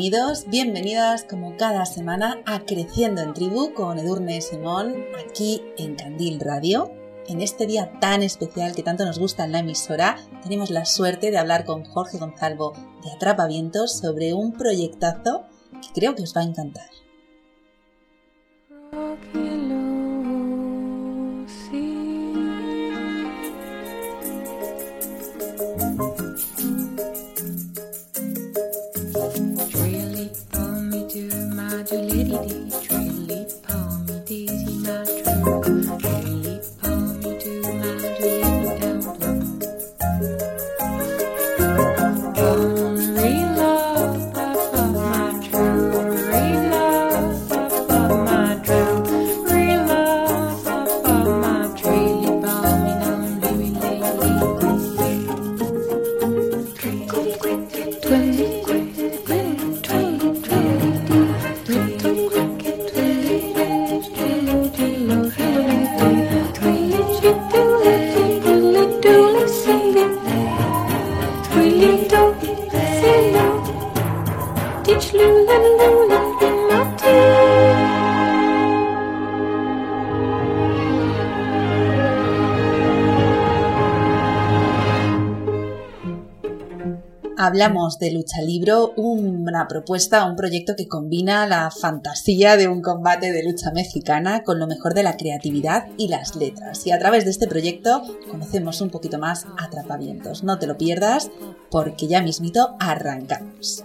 bienvenidos, bienvenidas como cada semana a Creciendo en Tribu con Edurne Simón aquí en Candil Radio. En este día tan especial que tanto nos gusta en la emisora, tenemos la suerte de hablar con Jorge Gonzalvo de Atrapavientos sobre un proyectazo que creo que os va a encantar. Hablamos de Lucha Libro, una propuesta, un proyecto que combina la fantasía de un combate de lucha mexicana con lo mejor de la creatividad y las letras. Y a través de este proyecto conocemos un poquito más Atrapavientos. No te lo pierdas porque ya mismito arrancamos.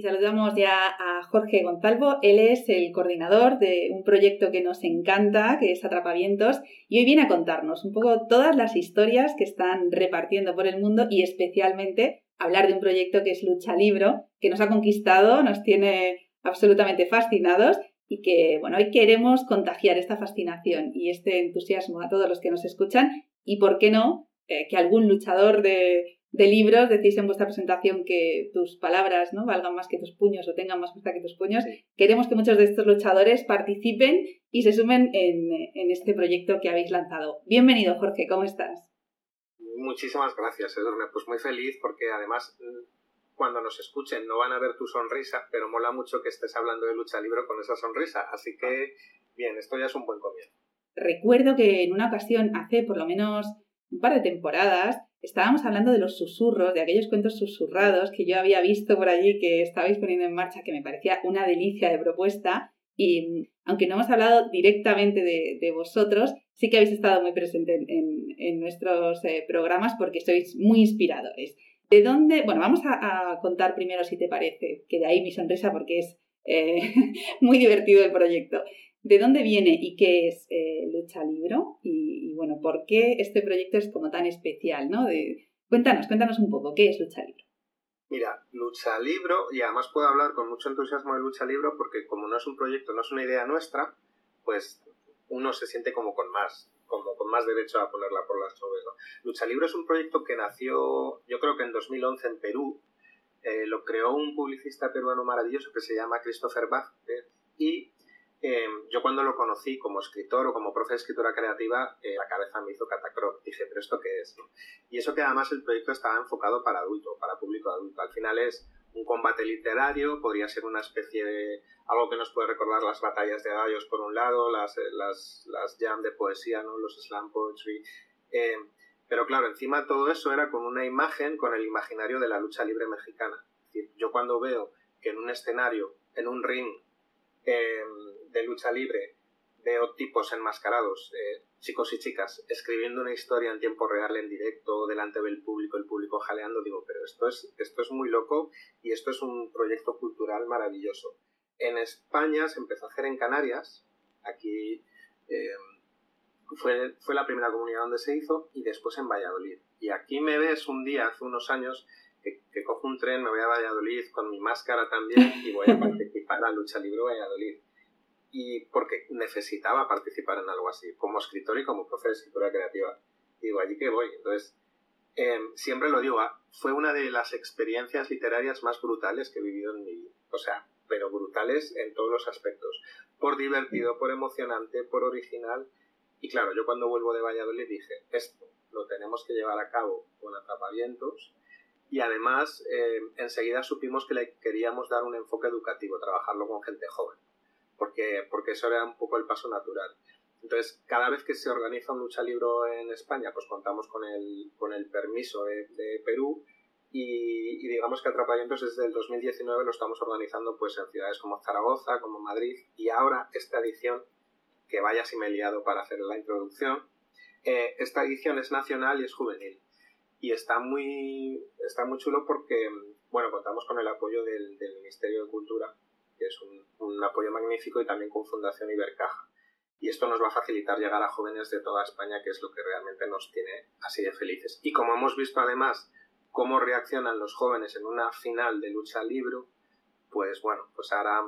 Y saludamos ya a Jorge Gonzalvo. Él es el coordinador de un proyecto que nos encanta, que es Atrapavientos, y hoy viene a contarnos un poco todas las historias que están repartiendo por el mundo y especialmente hablar de un proyecto que es Lucha Libro, que nos ha conquistado, nos tiene absolutamente fascinados y que, bueno, hoy queremos contagiar esta fascinación y este entusiasmo a todos los que nos escuchan y, ¿por qué no?, eh, que algún luchador de, de libros decís en vuestra presentación que tus palabras no valgan más que tus puños o tengan más fuerza que tus puños. Queremos que muchos de estos luchadores participen y se sumen en, en este proyecto que habéis lanzado. Bienvenido, Jorge, ¿cómo estás? Muchísimas gracias, Edurne. Pues muy feliz porque además mm, cuando nos escuchen no van a ver tu sonrisa, pero mola mucho que estés hablando de lucha libre con esa sonrisa. Así que, bien, esto ya es un buen comienzo. Recuerdo que en una ocasión, hace por lo menos un par de temporadas, estábamos hablando de los susurros, de aquellos cuentos susurrados que yo había visto por allí que estabais poniendo en marcha, que me parecía una delicia de propuesta. Y mm, aunque no hemos hablado directamente de, vosotros, sí que habéis estado muy presente en, nuestros eh, programas porque sois muy inspiradores. ¿De dónde? Bueno, vamos a, a contar primero, si te parece, que de ahí mi sonrisa porque es eh, muy divertido el proyecto. ¿De dónde viene y qué es eh, Lucha Libro? Y, bueno, ¿por qué este proyecto es como tan especial? ¿no? Cuéntanos, cuéntanos un poco, ¿qué es Lucha Libro? Mira, Lucha Libro, y además puedo hablar con mucho entusiasmo de Lucha Libro porque como no es un proyecto, no es una idea nuestra, pues uno se siente como con más, como con más derecho a ponerla por las nubes. Lucha Libro es un proyecto que nació, yo creo que en 2011 en Perú, Eh, lo creó un publicista peruano maravilloso que se llama Christopher Vázquez y eh, yo cuando lo conocí como escritor o como profe de escritura creativa, eh, la cabeza me hizo catacroc. Dije, ¿pero esto qué es? Y eso que además el proyecto estaba enfocado para adulto, para público adulto. Al final es un combate literario, podría ser una especie de algo que nos puede recordar las batallas de gallos por un lado, las, las, las jam de poesía, ¿no? los slam poetry. Eh, pero claro, encima todo eso era con una imagen, con el imaginario de la lucha libre mexicana. Es decir, yo cuando veo que en un escenario, en un ring, eh, de lucha libre veo tipos enmascarados, eh, chicos y chicas, escribiendo una historia en tiempo real, en directo, delante del público, el público jaleando, digo, pero esto es, esto es muy loco y esto es un proyecto cultural maravilloso. En España se empezó a hacer en Canarias, aquí eh, fue, fue la primera comunidad donde se hizo, y después en Valladolid. Y aquí me ves un día, hace unos años, que, que, cojo un tren, me voy a Valladolid con mi máscara también y voy a participar la lucha libre Valladolid y porque necesitaba participar en algo así, como escritor y como profe de escritura creativa. Digo, allí que voy. Entonces, eh, siempre lo digo, ah, fue una de las experiencias literarias más brutales que he vivido en mi vida. O sea, pero brutales en todos los aspectos. Por divertido, por emocionante, por original. Y claro, yo cuando vuelvo de Valladolid dije, esto lo tenemos que llevar a cabo con atrapavientos. Y además, eh, enseguida supimos que le queríamos dar un enfoque educativo, trabajarlo con gente joven porque, porque eso era un poco el paso natural. Entonces, cada vez que se organiza un lucha libro en España, pues contamos con el, con el permiso de, Perú y, digamos que Atrapamientos desde el 2019 lo estamos organizando pues en ciudades como Zaragoza, como Madrid y ahora esta edición, que vaya si me he liado para hacer la introducción, eh, esta edición es nacional y es juvenil. Y está muy, está muy chulo porque, bueno, contamos con el apoyo del, del Ministerio de Cultura que es un, apoyo magnífico, y también con Fundación Ibercaja. Y esto nos va a facilitar llegar a jóvenes de toda España, que es lo que realmente nos tiene así de felices. Y como hemos visto además cómo reaccionan los jóvenes en una final de lucha libro, pues bueno, pues ahora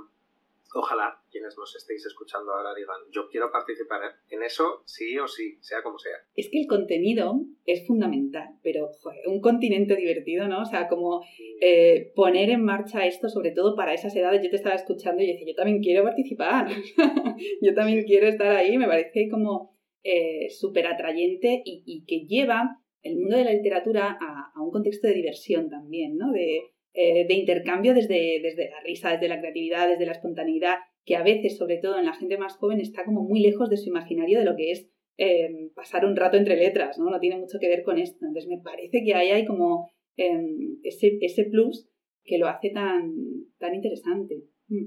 ojalá quienes nos estéis escuchando ahora digan, yo quiero participar en eso, sí o sí, sea como sea. Es que el contenido es fundamental, pero un continente divertido, ¿no? O sea, como eh, poner en marcha esto, sobre todo para esas edades, yo te estaba escuchando y decía, yo también quiero participar, yo también quiero estar ahí, me parece como eh, súper atrayente y, que lleva el mundo de la literatura a, a un contexto de diversión también, ¿no? De, eh, de intercambio desde, desde la risa, desde la creatividad, desde la espontaneidad, que a veces, sobre todo en la gente más joven, está como muy lejos de su imaginario de lo que es eh, pasar un rato entre letras, ¿no? No tiene mucho que ver con esto. Entonces me parece que ahí hay como em, ese, ese plus que lo hace tan, tan interesante. Mm.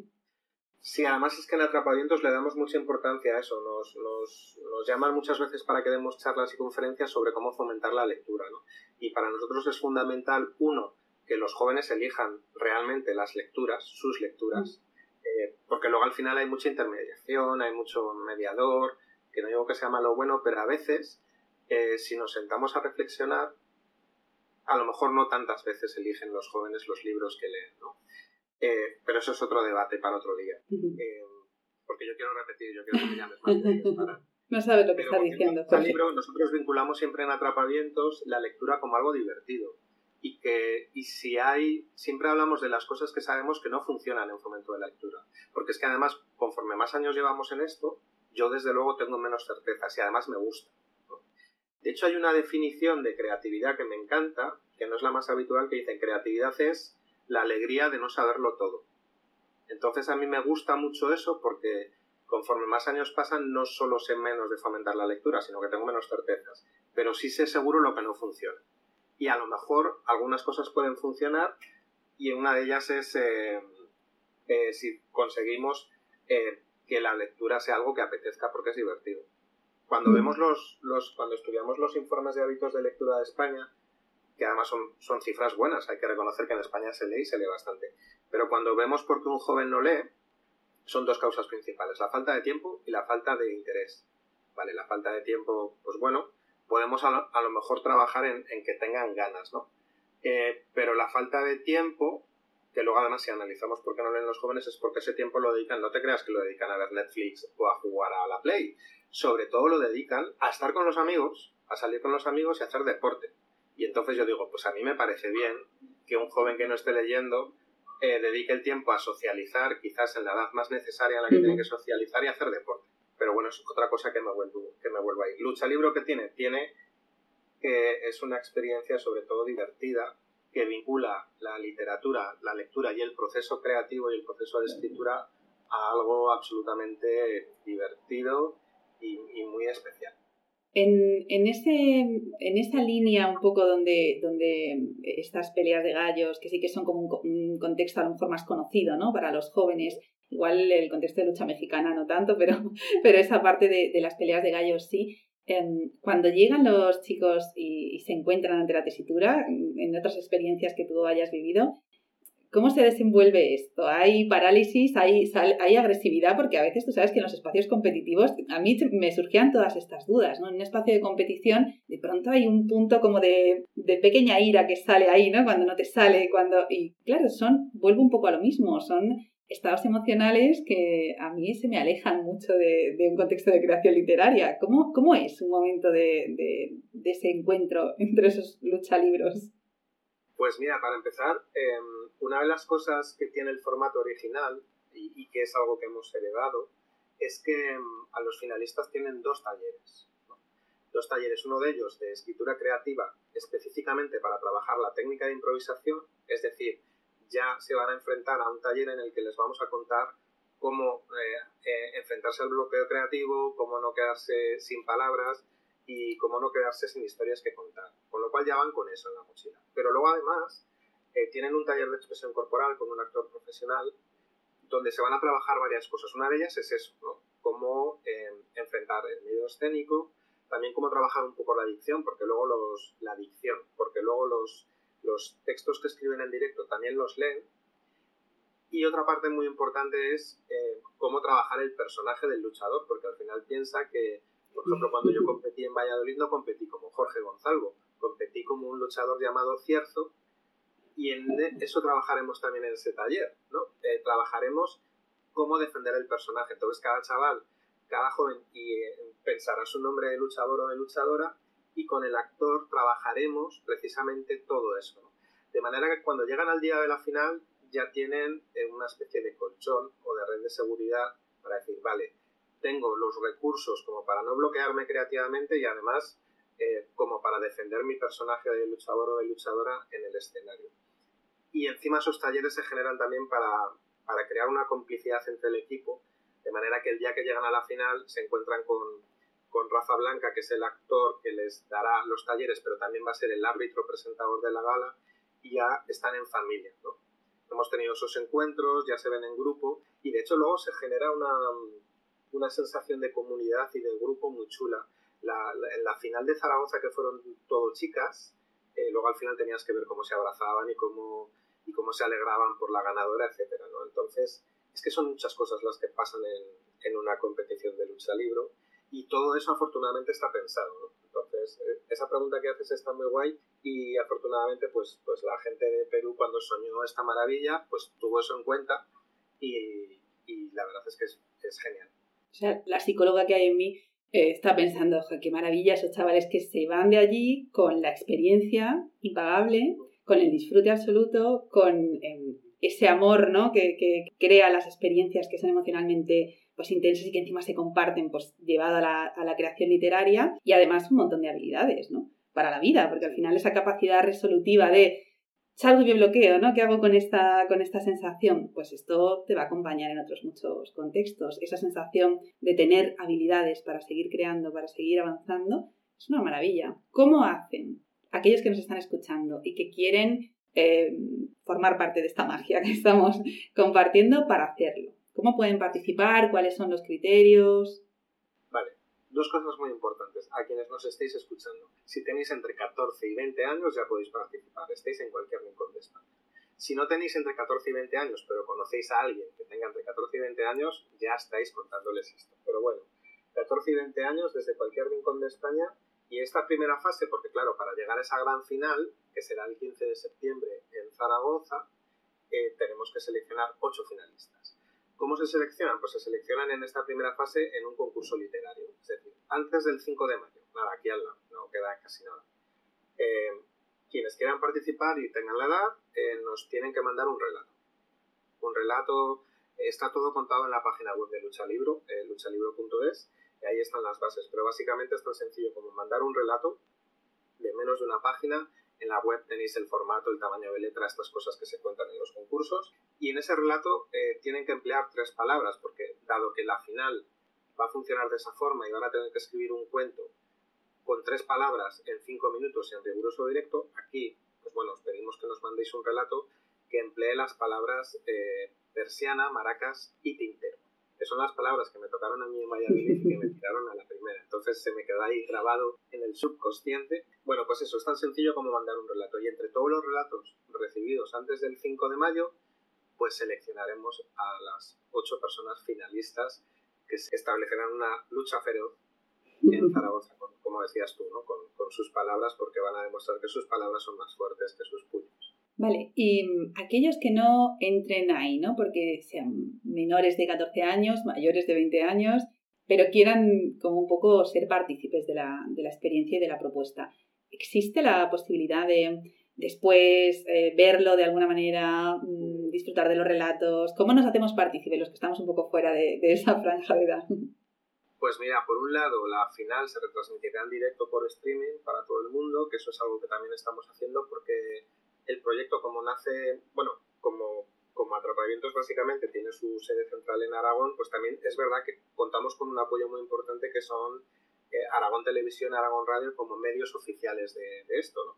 Sí, además es que en Atrapadientos le damos mucha importancia a eso. Nos, nos, nos, llaman muchas veces para que demos charlas y conferencias sobre cómo fomentar la lectura. ¿no? Y para nosotros es fundamental, uno, que los jóvenes elijan realmente las lecturas, sus lecturas, eh, porque luego al final hay mucha intermediación, hay mucho mediador, que no digo que sea malo o bueno, pero a veces, eh, si nos sentamos a reflexionar, a lo mejor no tantas veces eligen los jóvenes los libros que leen, ¿no? Eh, pero eso es otro debate para otro día. porque yo quiero repetir, yo quiero que No sabes lo que está diciendo. Este libro, nosotros vinculamos siempre en Atrapavientos la lectura como algo divertido y que y si hay siempre hablamos de las cosas que sabemos que no funcionan en fomento de la lectura. Porque es que además conforme más años llevamos en esto yo desde luego tengo menos certezas y además me gusta de hecho hay una definición de creatividad que me encanta que no es la más habitual que dice creatividad es la alegría de no saberlo todo entonces a mí me gusta mucho eso porque conforme más años pasan no solo sé menos de fomentar la lectura sino que tengo menos certezas pero sí sé seguro lo que no funciona y a lo mejor algunas cosas pueden funcionar y una de ellas es eh, eh, si conseguimos eh, que la lectura sea algo que apetezca porque es divertido. Cuando mm. vemos los, los, cuando estudiamos los informes de hábitos de lectura de España, que además son, son cifras buenas, hay que reconocer que en España se lee y se lee bastante, pero cuando vemos por qué un joven no lee, son dos causas principales, la falta de tiempo y la falta de interés. Vale, la falta de tiempo, pues bueno, podemos a lo, mejor trabajar en, que tengan ganas, ¿no? Eh, pero la falta de tiempo, que luego además si analizamos por qué no leen los jóvenes, es porque ese tiempo lo dedican, no te creas que lo dedican a ver Netflix o a jugar a la Play, sobre todo lo dedican a estar con los amigos, a salir con los amigos y a hacer deporte. Y entonces yo digo, pues a mí me parece bien que un joven que no esté leyendo eh, dedique el tiempo a socializar, quizás en la edad más necesaria en la que tiene que socializar y hacer deporte. Pero bueno, es otra cosa que me vuelvo, que me vuelvo a ir. Lucha Libro que tiene, tiene que es una experiencia sobre todo divertida que vincula la literatura, la lectura y el proceso creativo y el proceso de escritura a algo absolutamente divertido y, y muy especial. En, en, en esa línea un poco donde, donde estas peleas de gallos, que sí que son como un, contexto a lo mejor más conocido ¿no? para los jóvenes, igual el contexto de lucha mexicana no tanto, pero, pero esa parte de, de las peleas de gallos sí, eh, cuando llegan los chicos y, se encuentran ante la tesitura, en otras experiencias que tú hayas vivido, ¿Cómo se desenvuelve esto? ¿Hay parálisis? ¿Hay, ¿Hay agresividad? Porque a veces tú sabes que en los espacios competitivos a mí me surgían todas estas dudas, ¿no? En un espacio de competición de pronto hay un punto como de, de pequeña ira que sale ahí, ¿no? Cuando no te sale, cuando... Y claro, son, vuelvo un poco a lo mismo, son estados emocionales que a mí se me alejan mucho de, un contexto de creación literaria. ¿Cómo, cómo es un momento de, de, de ese encuentro entre esos luchalibros? Pues mira, para empezar, eh, una de las cosas que tiene el formato original y, que es algo que hemos heredado es que eh, a los finalistas tienen dos talleres. Dos talleres, uno de ellos de escritura creativa específicamente para trabajar la técnica de improvisación, es decir, ya se van a enfrentar a un taller en el que les vamos a contar cómo eh, eh, enfrentarse al bloqueo creativo, cómo no quedarse sin palabras, y cómo no quedarse sin historias que contar. Con lo cual ya van con eso en la mochila. Pero luego además eh, tienen un taller de expresión corporal con un actor profesional donde se van a trabajar varias cosas. Una de ellas es eso, ¿no? Cómo eh, enfrentar el medio escénico, también cómo trabajar un poco la dicción, porque luego los, la dicción, porque luego los, los textos que escriben en directo también los leen. Y otra parte muy importante es eh, cómo trabajar el personaje del luchador, porque al final piensa que por ejemplo, cuando yo competí en Valladolid no competí como Jorge Gonzalvo, competí como un luchador llamado Cierzo y en eso trabajaremos también en ese taller, ¿no? Eh, trabajaremos cómo defender el personaje. Entonces cada chaval, cada joven eh, pensará su nombre de luchador o de luchadora y con el actor trabajaremos precisamente todo eso. ¿no? De manera que cuando llegan al día de la final ya tienen eh, una especie de colchón o de red de seguridad para decir, vale, tengo los recursos como para no bloquearme creativamente y además eh, como para defender mi personaje de luchador o de luchadora en el escenario. Y encima esos talleres se generan también para, para crear una complicidad entre el equipo, de manera que el día que llegan a la final se encuentran con, con Rafa Blanca, que es el actor que les dará los talleres, pero también va a ser el árbitro presentador de la gala, y ya están en familia. ¿no? Hemos tenido esos encuentros, ya se ven en grupo, y de hecho luego se genera una, una sensación de comunidad y de grupo muy chula. La, la, en la final de Zaragoza, que fueron todo chicas, eh, luego al final tenías que ver cómo se abrazaban y cómo, y cómo se alegraban por la ganadora, etcétera, ¿no? Entonces, es que son muchas cosas las que pasan en, en una competición de lucha libro y todo eso afortunadamente está pensado, ¿no? Entonces, eh, esa pregunta que haces está muy guay y afortunadamente pues, pues la gente de Perú cuando soñó esta maravilla pues tuvo eso en cuenta y, y la verdad es que es, es genial. O sea, la psicóloga que hay en mí eh, está pensando, qué maravilla esos chavales que se van de allí con la experiencia impagable, con el disfrute absoluto, con eh, ese amor ¿no? que, que, crea las experiencias que son emocionalmente pues, intensas y que encima se comparten pues, llevado a la, a la creación literaria y además un montón de habilidades ¿no? para la vida, porque al final esa capacidad resolutiva de salgo y bloqueo, ¿no? ¿Qué hago con esta, con esta sensación? Pues esto te va a acompañar en otros muchos contextos. Esa sensación de tener habilidades para seguir creando, para seguir avanzando, es una maravilla. ¿Cómo hacen aquellos que nos están escuchando y que quieren eh, formar parte de esta magia que estamos compartiendo para hacerlo? ¿Cómo pueden participar? ¿Cuáles son los criterios? Dos cosas muy importantes a quienes nos estéis escuchando. Si tenéis entre 14 y 20 años ya podéis participar, estéis en cualquier rincón de España. Si no tenéis entre 14 y 20 años, pero conocéis a alguien que tenga entre 14 y 20 años, ya estáis contándoles esto. Pero bueno, 14 y 20 años desde cualquier rincón de España y esta primera fase, porque claro, para llegar a esa gran final, que será el 15 de septiembre en Zaragoza, eh, tenemos que seleccionar 8 finalistas. ¿Cómo se seleccionan? Pues se seleccionan en esta primera fase en un concurso literario, es decir, antes del 5 de mayo, nada, aquí al lado, no queda casi nada. Eh, quienes quieran participar y tengan la edad, eh, nos tienen que mandar un relato. Un relato está todo contado en la página web de Lucha Libro, eh, luchalibro.es, y ahí están las bases. Pero básicamente es tan sencillo como mandar un relato de menos de una página. En la web tenéis el formato, el tamaño de letra, estas cosas que se cuentan en los concursos. Y en ese relato eh, tienen que emplear tres palabras, porque dado que la final va a funcionar de esa forma y van a tener que escribir un cuento con tres palabras en cinco minutos en riguroso directo, aquí, pues bueno, os pedimos que nos mandéis un relato que emplee las palabras eh, persiana, maracas y tintero, son las palabras que me tocaron a mí en Valladolid y que me tiraron a la primera. Entonces se me quedó ahí grabado en el subconsciente. Bueno, pues eso, es tan sencillo como mandar un relato. Y entre todos los relatos recibidos antes del 5 de mayo, pues seleccionaremos a las ocho personas finalistas que establecerán una lucha feroz en Zaragoza, como decías tú, ¿no? con, con sus palabras, porque van a demostrar que sus palabras son más fuertes que sus puños. Vale, y mm, aquellos que no entren ahí, ¿no? Porque sean menores de 14 años, mayores de 20 años, pero quieran como un poco ser partícipes de la, de la experiencia y de la propuesta. ¿Existe la posibilidad de después eh, verlo de alguna manera, mm, disfrutar de los relatos? ¿Cómo nos hacemos partícipes los que estamos un poco fuera de, de esa franja de edad? Pues mira, por un lado, la final se retransmitirá en directo por streaming para todo el mundo, que eso es algo que también estamos haciendo porque el proyecto como nace, bueno, como, como Atrapamientos básicamente tiene su sede central en Aragón, pues también es verdad que contamos con un apoyo muy importante que son eh, Aragón Televisión Aragón Radio como medios oficiales de, de esto, ¿no?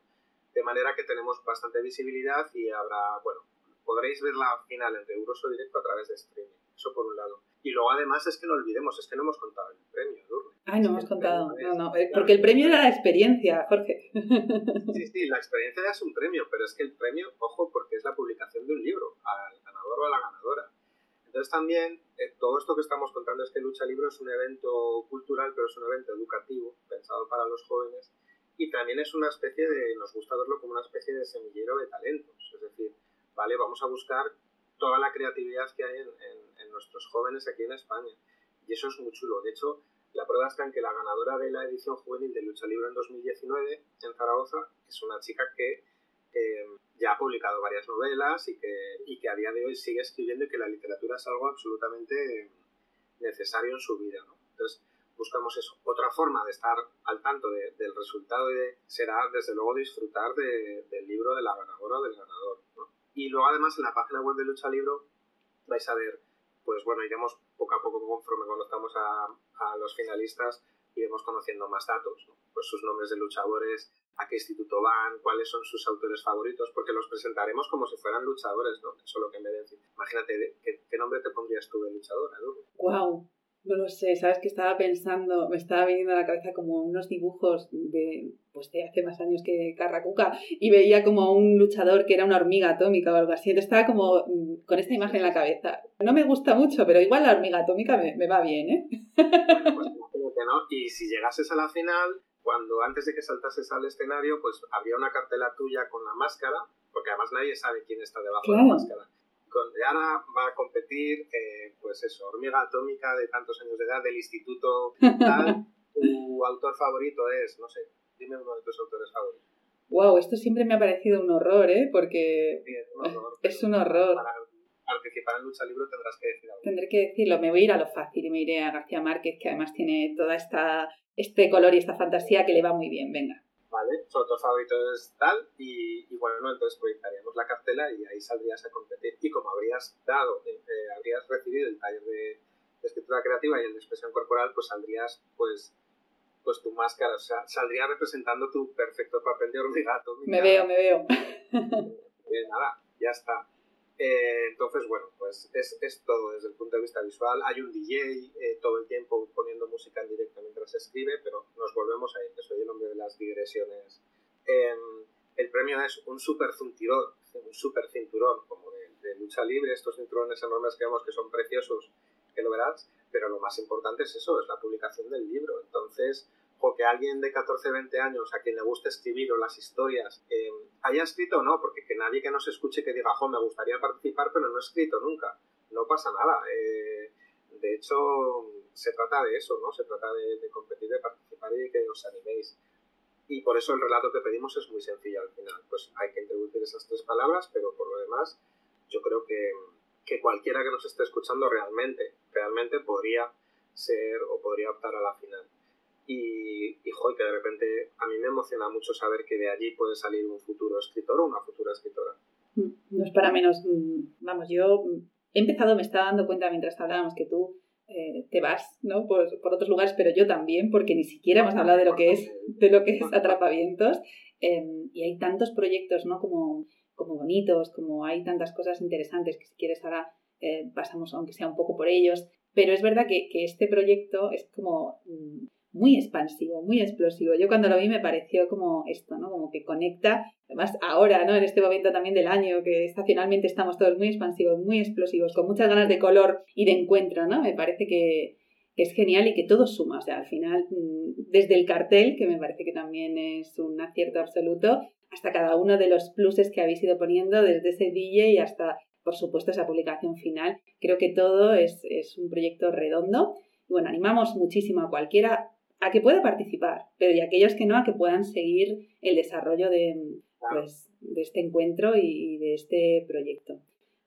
De manera que tenemos bastante visibilidad y habrá, bueno, podréis ver la final en riguroso directo a través de streaming. Eso por un lado. Y luego además es que no olvidemos, es que no hemos contado el premio, Durne. Ay, no hemos contado. No, no, eh, porque el premio era la experiencia, Jorge. Sí, sí, la experiencia ya es un premio, pero es que el premio, ojo, porque es la publicación de un libro al ganador o a la ganadora. Entonces también eh, todo esto que estamos contando es que Lucha Libro es un evento cultural, pero es un evento educativo, pensado para los jóvenes, y también es una especie de, nos gusta verlo como una especie de semillero de talentos. Es decir, ¿vale? Vamos a buscar toda la creatividad que hay en, en, nuestros jóvenes aquí en España. Y eso es muy chulo. De hecho, la prueba está en que la ganadora de la edición juvenil de Lucha Libre en 2019 en Zaragoza es una chica que ya ha publicado varias novelas y que, y que a día de hoy sigue escribiendo y que la literatura es algo absolutamente necesario en su vida. Entonces, buscamos eso. Otra forma de estar al tanto de, del resultado será, desde luego, disfrutar de, del libro de la ganadora o del ganador. Y luego además en la página web de Lucha Libro vais a ver, pues bueno, iremos poco a poco conforme conozcamos a, los finalistas, iremos conociendo más datos, ¿no? pues sus nombres de luchadores, a qué instituto van, cuáles son sus autores favoritos, porque los presentaremos como si fueran luchadores, ¿no? Eso es lo que me decir. Imagínate, ¿qué, ¿qué, nombre te pondrías tú de luchadora, ¿no? Wow, no lo sé, sabes que estaba pensando, me estaba viniendo a la cabeza como unos dibujos de, pues de hace más años que Carracuca y veía como un luchador que era una hormiga atómica o algo así. Entonces estaba como mm, con esta imagen en la cabeza. No me gusta mucho, pero igual la hormiga atómica me, me va bien, ¿eh? Bueno, pues que no. Y si llegases a la final, cuando antes de que saltases al escenario, pues habría una cartela tuya con la máscara, porque además nadie sabe quién está debajo claro. de la máscara donde Ana va a competir, eh, pues eso, hormiga atómica de tantos años de edad del instituto tal. tu autor favorito es, no sé, dime uno de tus autores favoritos. Wow, esto siempre me ha parecido un horror, ¿eh? Porque sí, es un horror. Es un horror. Para participar en Lucha Libro tendrás que decir algo. Tendré que decirlo, me voy a ir a lo fácil y me iré a García Márquez, que además tiene toda esta este color y esta fantasía que le va muy bien, venga. ¿Vale? Su autor favorito es tal y, y, bueno, ¿no? entonces proyectaríamos la cartela y ahí saldrías a competir y como habrías dado, eh, habrías recibido el taller de, de, escritura creativa y el de expresión corporal, pues saldrías pues pues tu máscara, o sea, saldrías representando tu perfecto papel de hormigato. Me veo, me veo. Bien, nada, ya está. Eh, entonces, bueno, pues es, todo desde el punto de vista visual. Hay un DJ eh, todo el tiempo poniendo música en directo mientras se escribe, pero nos volvemos ahí, que soy el hombre de las digresiones. Eh, el premio es un super cinturón, un super cinturón como de, de, lucha libre, estos cinturones enormes que vemos que son preciosos, que lo verás, pero lo más importante es eso, es la publicación del libro. Entonces, o que alguien de 14, 20 años a quien le guste escribir o las historias eh, haya escrito o no, porque que nadie que nos escuche que diga, jo, me gustaría participar, pero no he escrito nunca. No pasa nada. Eh, de hecho, se trata de eso, ¿no? Se trata de, de, competir, de participar y de que os animéis. y por eso el relato que pedimos es muy sencillo al final. Pues hay que introducir esas tres palabras, pero por lo demás, yo creo que, que cualquiera que nos esté escuchando realmente, realmente podría ser o podría optar a la final. Y, y joder, que de repente a mí me emociona mucho saber que de allí puede salir un futuro escritor o una futura escritora. Mm, No es para menos. mm, Vamos, yo he empezado, me estaba dando cuenta mientras hablábamos que tú eh, te vas ¿no? por, otros lugares, pero yo también, porque ni siquiera hemos hablado de lo que es, de lo que es Atrapavientos. eh, y hay tantos proyectos ¿no? como, como bonitos, como hay tantas cosas interesantes que si quieres ahora eh, pasamos, aunque sea un poco por ellos. Pero es verdad que, que este proyecto es como mm, muy expansivo, muy explosivo. Yo cuando lo vi me pareció como esto, ¿no? Como que conecta, además ahora, ¿no? En este momento también del año, que estacionalmente estamos todos muy expansivos, muy explosivos, con muchas ganas de color y de encuentro, ¿no? Me parece que, es genial y que todo suma. O sea, al final, mm, desde el cartel, que me parece que también es un acierto absoluto, hasta cada uno de los pluses que habéis ido poniendo, desde ese DJ y hasta, por supuesto, esa publicación final. Creo que todo es, es un proyecto redondo. Bueno, animamos muchísimo a cualquiera a que pueda participar, pero y aquellos que no, a que puedan seguir el desarrollo de, pues, de este encuentro y de este proyecto.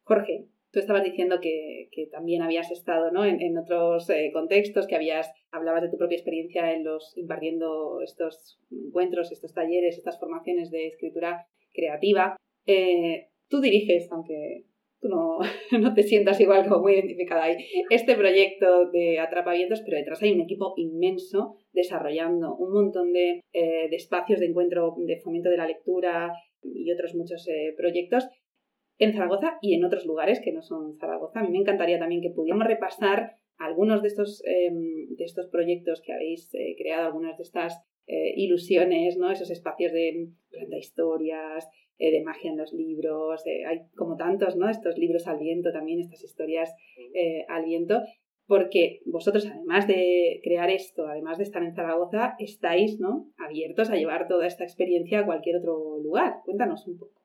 Jorge, tú estabas diciendo que, que también habías estado ¿no? en, en otros eh, contextos, que habías hablabas de tu propia experiencia en los impartiendo estos encuentros, estos talleres, estas formaciones de escritura creativa. Eh, tú diriges, aunque tú no, no te sientas igual como muy identificada ahí, este proyecto de Atrapavientos, pero detrás hay un equipo inmenso desarrollando un montón de, eh, de espacios de encuentro, de fomento de la lectura y otros muchos eh, proyectos en Zaragoza y en otros lugares que no son Zaragoza. A mí me encantaría también que pudiéramos repasar algunos de estos, eh, de estos proyectos que habéis eh, creado, algunas de estas eh, ilusiones, ¿no? esos espacios de planta historias, eh, de magia en los libros, eh, hay como tantos, ¿no? estos libros al viento también, estas historias eh, al viento, porque vosotros, además de crear esto, además de estar en Zaragoza, estáis ¿no? abiertos a llevar toda esta experiencia a cualquier otro lugar. Cuéntanos un poco.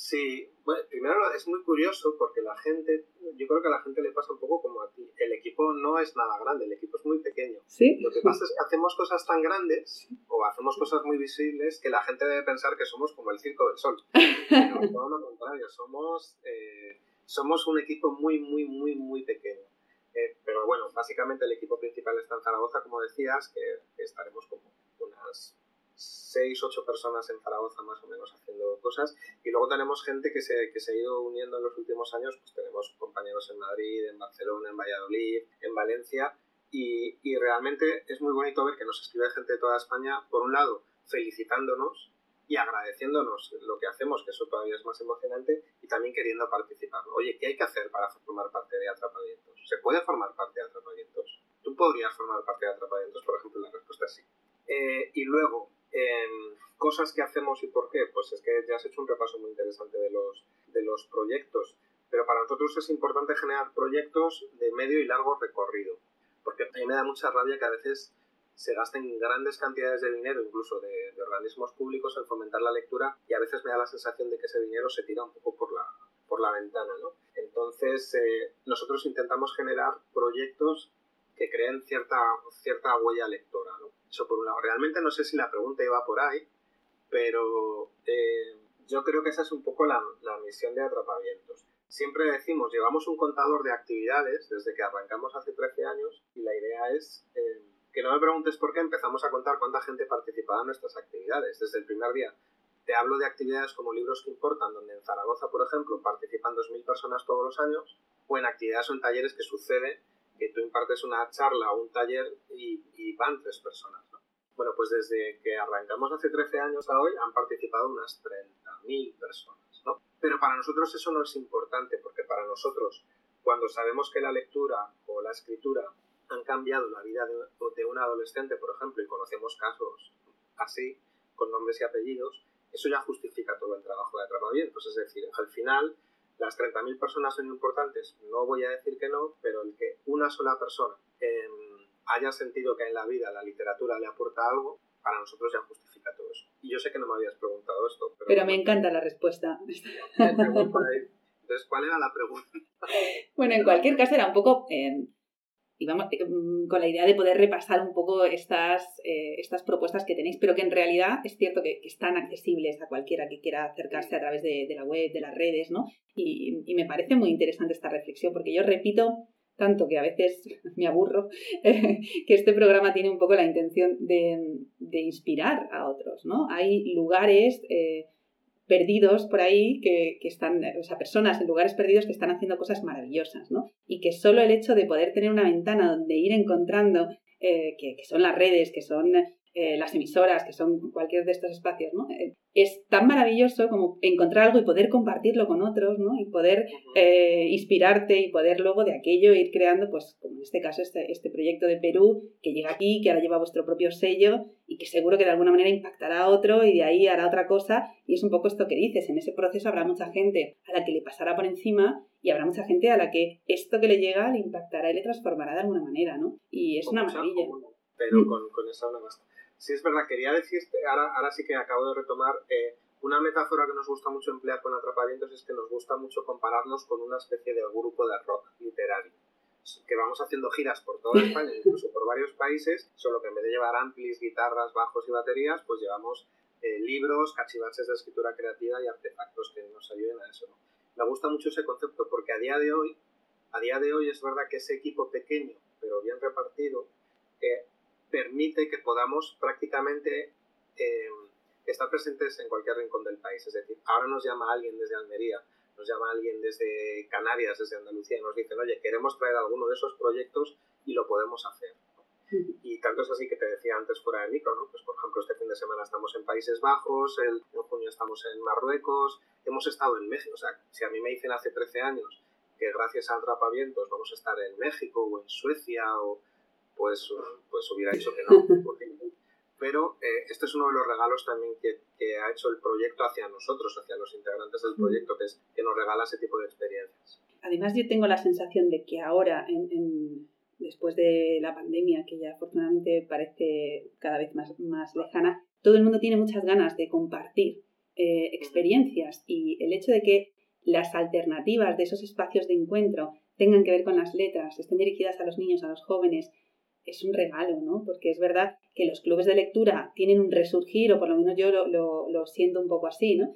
Sí, bueno, primero es muy curioso porque la gente, yo creo que a la gente le pasa un poco como a ti. El equipo no es nada grande, el equipo es muy pequeño. ¿Sí? Lo que pasa es que hacemos cosas tan grandes o hacemos cosas muy visibles que la gente debe pensar que somos como el Circo del Sol. Pero todo lo contrario, somos, eh, somos un equipo muy, muy, muy, muy pequeño. Eh, pero bueno, básicamente el equipo principal está en Zaragoza, como decías, que, que estaremos como unas 6, 8 personas en Zaragoza más o menos haciendo cosas. Y luego tenemos gente que se, que se ha ido uniendo en los últimos años, pues tenemos compañeros en Madrid, en Barcelona, en Valladolid, en Valencia. Y, y realmente es muy bonito ver que nos escribe gente de toda España, por un lado, felicitándonos y agradeciéndonos lo que hacemos, que eso todavía es más emocionante, y también queriendo participar. Oye, ¿qué hay que hacer para formar parte de Atrapamientos? ¿Se puede formar parte de Atrapamientos? ¿Tú podrías formar parte de Atrapamientos? Por ejemplo, la respuesta es sí. Eh, y luego, cosas que hacemos y por qué, pues es que ya has hecho un repaso muy interesante de los, de los proyectos, pero para nosotros es importante generar proyectos de medio y largo recorrido, porque a mí me da mucha rabia que a veces se gasten grandes cantidades de dinero, incluso de, de, organismos públicos, en fomentar la lectura y a veces me da la sensación de que ese dinero se tira un poco por la, por la ventana. ¿no? Entonces, eh, nosotros intentamos generar proyectos que creen cierta, cierta huella lectora. ¿no? Eso por un lado. Realmente no sé si la pregunta iba por ahí, pero eh, yo creo que esa es un poco la, la misión de Atrapavientos. Siempre decimos, llevamos un contador de actividades desde que arrancamos hace 13 años y la idea es... Eh, que no me preguntes por qué empezamos a contar cuánta gente participaba en nuestras actividades desde el primer día. Te hablo de actividades como Libros que Importan, donde en Zaragoza, por ejemplo, participan 2.000 personas todos los años, o en actividades o en talleres que sucede que tú impartes una charla o un taller y, y van tres personas. ¿no? Bueno, pues desde que arrancamos hace 13 años a hoy han participado unas 30.000 personas. ¿no? Pero para nosotros eso no es importante, porque para nosotros, cuando sabemos que la lectura o la escritura han cambiado la vida de, de un adolescente, por ejemplo, y conocemos casos así, con nombres y apellidos, eso ya justifica todo el trabajo de atrapamientos. Es decir, al final, las 30.000 personas son importantes, no voy a decir que no, pero el que una sola persona eh, haya sentido que en la vida la literatura le aporta algo, para nosotros ya justifica todo eso. Y yo sé que no me habías preguntado esto. Pero, pero me encanta la respuesta. Entonces, ¿cuál era la pregunta? bueno, en cualquier caso era un poco... Eh, y vamos eh, mm, con la idea de poder repasar un poco estas, eh, estas propuestas que tenéis, pero que en realidad es cierto que, están accesibles a cualquiera que quiera acercarse a través de, la web, de las redes, ¿no? Y, y, me parece muy interesante esta reflexión, porque yo repito tanto que a veces me aburro, que este programa tiene un poco la intención de, de inspirar a otros, ¿no? Hay lugares... Eh, perdidos por ahí que, que, están, o sea, personas en lugares perdidos que están haciendo cosas maravillosas, ¿no? Y que solo el hecho de poder tener una ventana donde ir encontrando, eh, que, que, son las redes, que son eh, las emisoras, que son cualquier de estos espacios, ¿no? Eh, es tan maravilloso como encontrar algo y poder compartirlo con otros, ¿no? Y poder eh, inspirarte y poder luego de aquello ir creando, pues como en este caso este, este proyecto de Perú, que llega aquí, que ahora lleva vuestro propio sello y que seguro que de alguna manera impactará a otro y de ahí hará otra cosa. Y es un poco esto que dices, en ese proceso habrá mucha gente a la que le pasará por encima y habrá mucha gente a la que esto que le llega le impactará y le transformará de alguna manera, ¿no? Y es una maravilla. Pero con, con esa una basta. Sí, es verdad, quería decirte, ahora, ahora sí que acabo de retomar, eh, una metáfora que nos gusta mucho emplear con Atrapavientos es que nos gusta mucho compararnos con una especie de grupo de rock literario que vamos haciendo giras por toda España, incluso por varios países, solo que en vez de llevar amplis, guitarras, bajos y baterías, pues llevamos eh, libros, cachivaches de escritura creativa y artefactos que nos ayuden a eso. ¿no? Me gusta mucho ese concepto porque a día de hoy, a día de hoy es verdad que ese equipo pequeño, pero bien repartido, eh, permite que podamos prácticamente eh, estar presentes en cualquier rincón del país. Es decir, ahora nos llama alguien desde Almería, nos llama alguien desde Canarias, desde Andalucía, y nos dicen, oye, queremos traer alguno de esos proyectos y lo podemos hacer. Y tanto es así que te decía antes fuera de micro, ¿no? Pues por ejemplo, este fin de semana estamos en Países Bajos, el, en junio estamos en Marruecos, hemos estado en México. O sea, si a mí me dicen hace 13 años que gracias a Atrapavientos vamos a estar en México o en Suecia o, pues, pues hubiera dicho que no. Pero eh, este es uno de los regalos también que, que, ha hecho el proyecto hacia nosotros, hacia los integrantes del proyecto, que es que nos regala ese tipo de experiencias. Además, yo tengo la sensación de que ahora, en, en, después de la pandemia, que ya afortunadamente parece cada vez más, más lejana, todo el mundo tiene muchas ganas de compartir eh, experiencias. Y el hecho de que las alternativas de esos espacios de encuentro tengan que ver con las letras, estén dirigidas a los niños, a los jóvenes, es un regalo, ¿no? Porque es verdad que los clubes de lectura tienen un resurgir, o por lo menos yo lo, lo, siento un poco así, ¿no?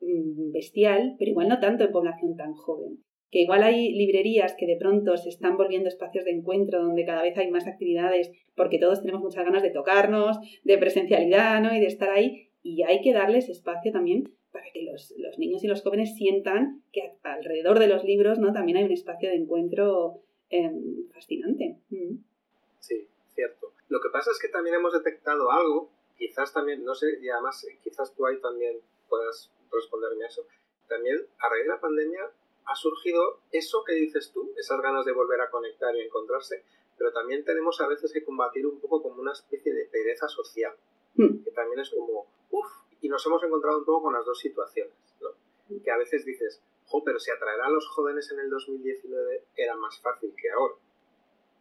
Mm, bestial, pero igual no tanto en población tan joven. Que igual hay librerías que de pronto se están volviendo espacios de encuentro donde cada vez hay más actividades porque todos tenemos muchas ganas de tocarnos, de presencialidad, ¿no? Y de estar ahí. Y hay que darles espacio también para que los, los niños y los jóvenes sientan que alrededor de los libros, ¿no? También hay un espacio de encuentro eh, fascinante. Mm. Sí, cierto. Lo que pasa es que también hemos detectado algo, quizás también, no sé, y además quizás tú ahí también puedas responderme a eso. También a raíz de la pandemia ha surgido eso que dices tú, esas ganas de volver a conectar y encontrarse, pero también tenemos a veces que combatir un poco como una especie de pereza social, mm. que también es como, uff, y nos hemos encontrado un poco con las dos situaciones, ¿no? Que a veces dices, jo, pero si atraer a los jóvenes en el 2019 era más fácil que ahora.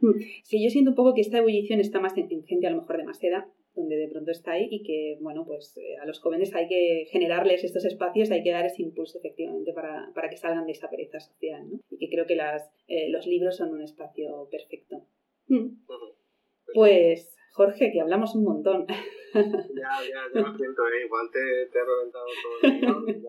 Sí, yo siento un poco que esta ebullición está más en, en gente a lo mejor de más edad, donde de pronto está ahí y que, bueno, pues eh, a los jóvenes hay que generarles estos espacios, hay que dar ese impulso efectivamente para, para que salgan de esa pereza social, ¿no? Y que creo que las, eh, los libros son un espacio perfecto. Mm. Pues, Jorge, que hablamos un montón. Ya, ya, ya lo siento, ¿eh? igual te, te he reventado todo el guion.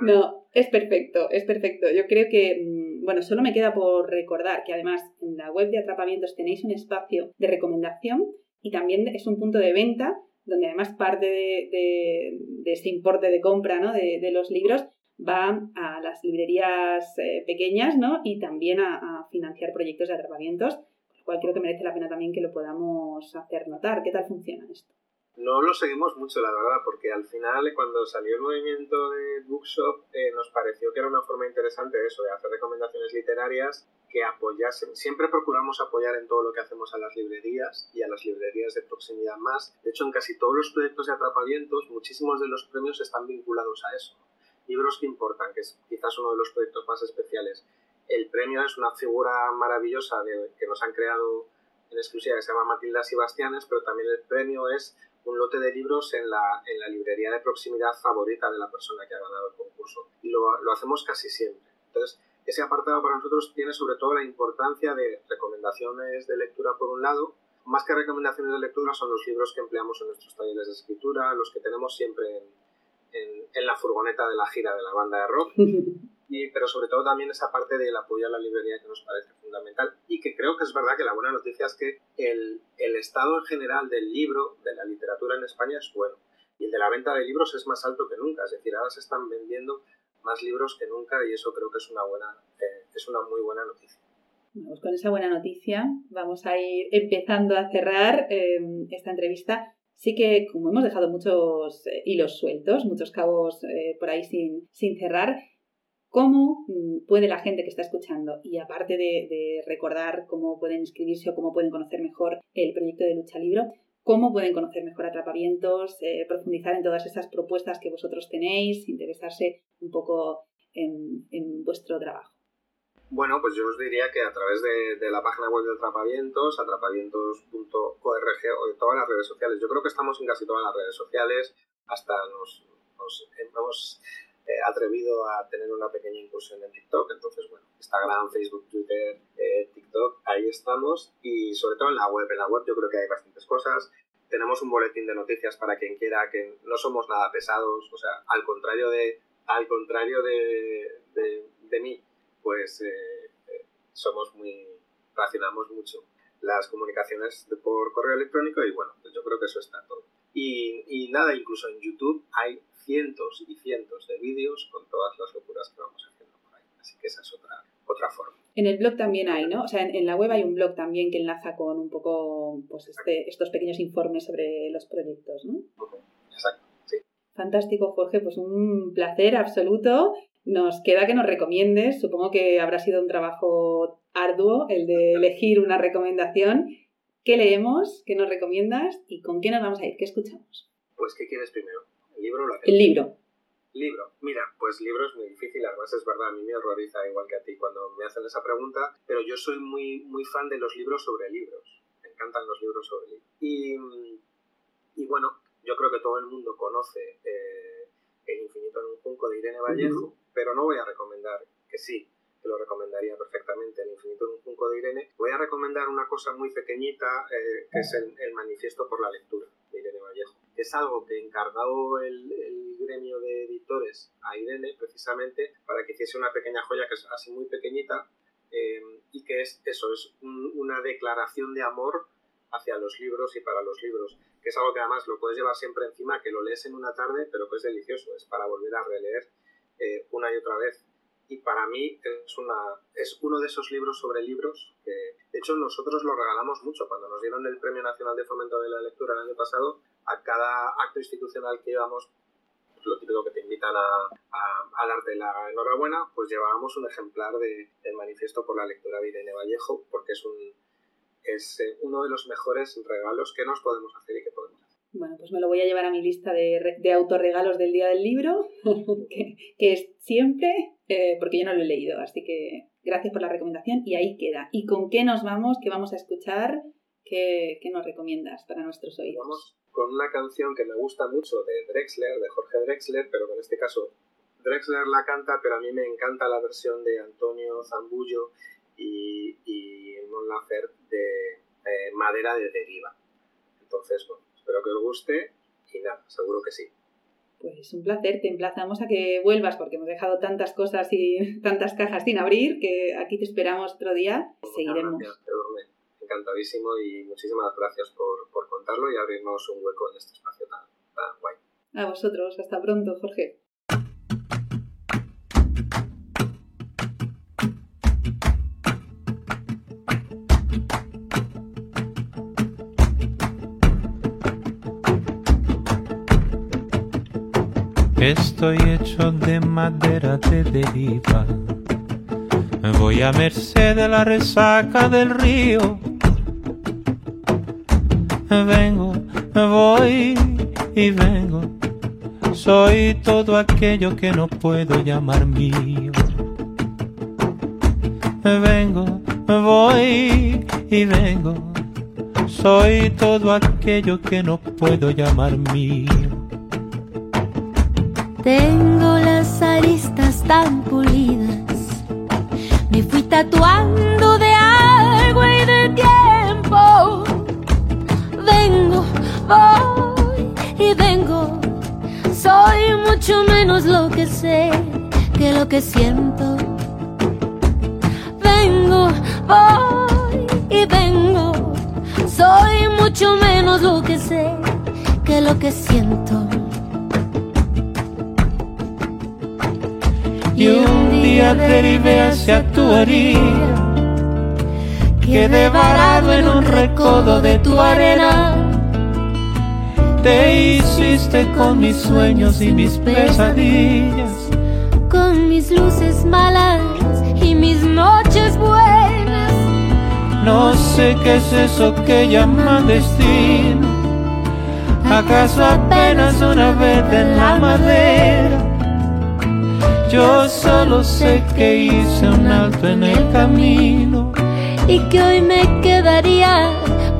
No, es perfecto, es perfecto. Yo creo que mm, bueno, solo me queda por recordar que además en la web de atrapamientos tenéis un espacio de recomendación y también es un punto de venta donde además parte de, de, ese importe de compra ¿no? de, los libros va a las librerías eh, pequeñas ¿no? y también a, a, financiar proyectos de atrapamientos, lo cual creo que merece la pena también que lo podamos hacer notar. ¿Qué tal funciona esto? No lo seguimos mucho, la verdad, porque al final, cuando salió el movimiento de Bookshop, eh, nos pareció que era una forma interesante eso, de hacer recomendaciones literarias que apoyasen. Siempre procuramos apoyar en todo lo que hacemos a las librerías y a las librerías de proximidad más. De hecho, en casi todos los proyectos de atrapavientos, muchísimos de los premios están vinculados a eso. Libros que importan, que es quizás uno de los proyectos más especiales. El premio es una figura maravillosa de, que nos han creado en exclusiva que se llama Matilda Sebastianes, pero también el premio es un lote de libros en la, en la librería de proximidad favorita de la persona que ha ganado el concurso. Y lo, lo hacemos casi siempre. Entonces, ese apartado para nosotros tiene sobre todo la importancia de recomendaciones de lectura por un lado, más que recomendaciones de lectura son los libros que empleamos en nuestros talleres de escritura, los que tenemos siempre en, en, la furgoneta de la gira de la banda de rock, pero sobre todo también esa parte del apoyo a la librería que nos parece fundamental y que creo que es verdad que la buena noticia es que el, el estado en general del libro, de la literatura en España es bueno y el de la venta de libros es más alto que nunca, es decir, ahora se están vendiendo más libros que nunca y eso creo que es una buena, eh, es una muy buena noticia. Pues con esa buena noticia vamos a ir empezando a cerrar eh, esta entrevista. Sí que como hemos dejado muchos eh, hilos sueltos, muchos cabos por ahí sin, sin cerrar, ¿cómo mm, puede la gente que está escuchando, y aparte de, recordar cómo pueden inscribirse o cómo pueden conocer mejor el proyecto de Lucha Libro, cómo pueden conocer mejor Atrapavientos, eh, profundizar en todas esas propuestas que vosotros tenéis, interesarse un poco en, vuestro trabajo? Bueno, pues yo os diría que a través de, la página web de Atrapavientos, atrapavientos.org o de todas las redes sociales, yo creo que estamos en casi todas las redes sociales, hasta nos, nos eh, atrevido a tener una pequeña incursión en TikTok, entonces bueno, Instagram, Facebook, Twitter, eh, TikTok, ahí estamos. Y sobre todo en la web, en la web yo creo que hay bastantes cosas, tenemos un boletín de noticias para quien quiera, que no somos nada pesados, o sea, al contrario de, al contrario de, de, mí, pues eh, somos muy, racionamos mucho las comunicaciones por correo electrónico y bueno, pues yo creo que eso está todo. Y, y nada, incluso en YouTube hay cientos y cientos de vídeos con todas las locuras que vamos haciendo por ahí. Así que esa es otra, otra forma. En el blog también hay, ¿no? O sea, en, en, la web hay un blog también que enlaza con un poco pues este, estos pequeños informes sobre los proyectos, ¿no? Exacto, sí. Fantástico, Jorge, pues un placer absoluto nos queda que nos recomiendes. Supongo que habrá sido un trabajo arduo el de elegir una recomendación. ¿Qué leemos? ¿Qué nos recomiendas? ¿Y con qué nos vamos a ir? ¿Qué escuchamos? Pues, ¿qué quieres primero? ¿El libro o la El libro. Libro. Mira, pues libro es muy difícil, además es verdad, a mí me horroriza igual que a ti cuando me hacen esa pregunta, pero yo soy muy, muy fan de los libros sobre libros. Me encantan los libros sobre libros. Y, y bueno, yo creo que todo el mundo conoce eh, El infinito en un junco de Irene Vallejo. Uh -huh pero no voy a recomendar, que sí, que lo recomendaría perfectamente, El infinito en un junco de Irene. Voy a recomendar una cosa muy pequeñita, eh, que es el, el, manifiesto por la lectura de Irene Vallejo. Es algo que encargó el, el, gremio de editores a Irene precisamente para que hiciese una pequeña joya que es así muy pequeñita eh, y que es eso, es un, una declaración de amor hacia los libros y para los libros, que es algo que además lo puedes llevar siempre encima, que lo lees en una tarde, pero que es delicioso, es para volver a releer eh, una y otra vez. Y para mí es, una, es uno de esos libros sobre libros que, de hecho, nosotros lo regalamos mucho. Cuando nos dieron el Premio Nacional de Fomento de la Lectura el año pasado, a cada acto institucional que íbamos, lo típico que te invitan a, a, a, darte la enhorabuena, pues llevábamos un ejemplar de, del Manifiesto por la Lectura de Irene Vallejo, porque es, un, es eh, uno de los mejores regalos que nos podemos hacer y que podemos hacer. Bueno, pues me lo voy a llevar a mi lista de, de autorregalos del día del libro, que, que, es siempre, eh, porque yo no lo he leído, así que gracias por la recomendación y ahí queda. ¿Y con qué nos vamos? ¿Qué vamos a escuchar? ¿Qué, qué nos recomiendas para nuestros oídos? Vamos con una canción que me gusta mucho de Drexler, de Jorge Drexler, pero en este caso Drexler la canta, pero a mí me encanta la versión de Antonio Zambullo y, y Mon Laferte de eh, Madera de Deriva. Entonces, bueno, Espero que os guste y nada, seguro que sí. Pues un placer, te emplazamos a que vuelvas porque hemos dejado tantas cosas y tantas cajas sin abrir que aquí te esperamos otro día. Muchas Seguiremos. Gracias, encantadísimo y muchísimas gracias por, por, contarlo y abrirnos un hueco en este espacio tan, tan guay. A vosotros, hasta pronto, Jorge. Estoy hecho de madera de deriva. Voy a merced de la resaca del río. Vengo, voy y vengo. Soy todo aquello que no puedo llamar mío. Vengo, voy y vengo. Soy todo aquello que no puedo llamar mío. Tengo las aristas tan pulidas fui tatuando de agua y de tiempo. Vengo, voy y vengo. Soy mucho menos lo que sé que lo que siento. Vengo, voy y vengo. Soy mucho menos lo que sé que lo que siento. Y un día derivé hacia tu orilla. Quedé varado en un recodo de tu arena. Te hiciste con mis sueños y mis pesadillas. Con mis luces malas y mis noches buenas. No sé qué es eso que llaman destino. ¿Acaso apenas una vez en la madera? Yo solo sé que hice un alto en el camino. y que hoy me quedaría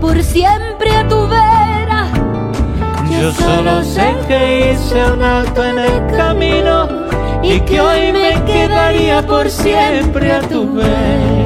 por siempre a tu vera. Yo solo sé que hice un alto en el camino y que hoy me quedaría por siempre a tu vera.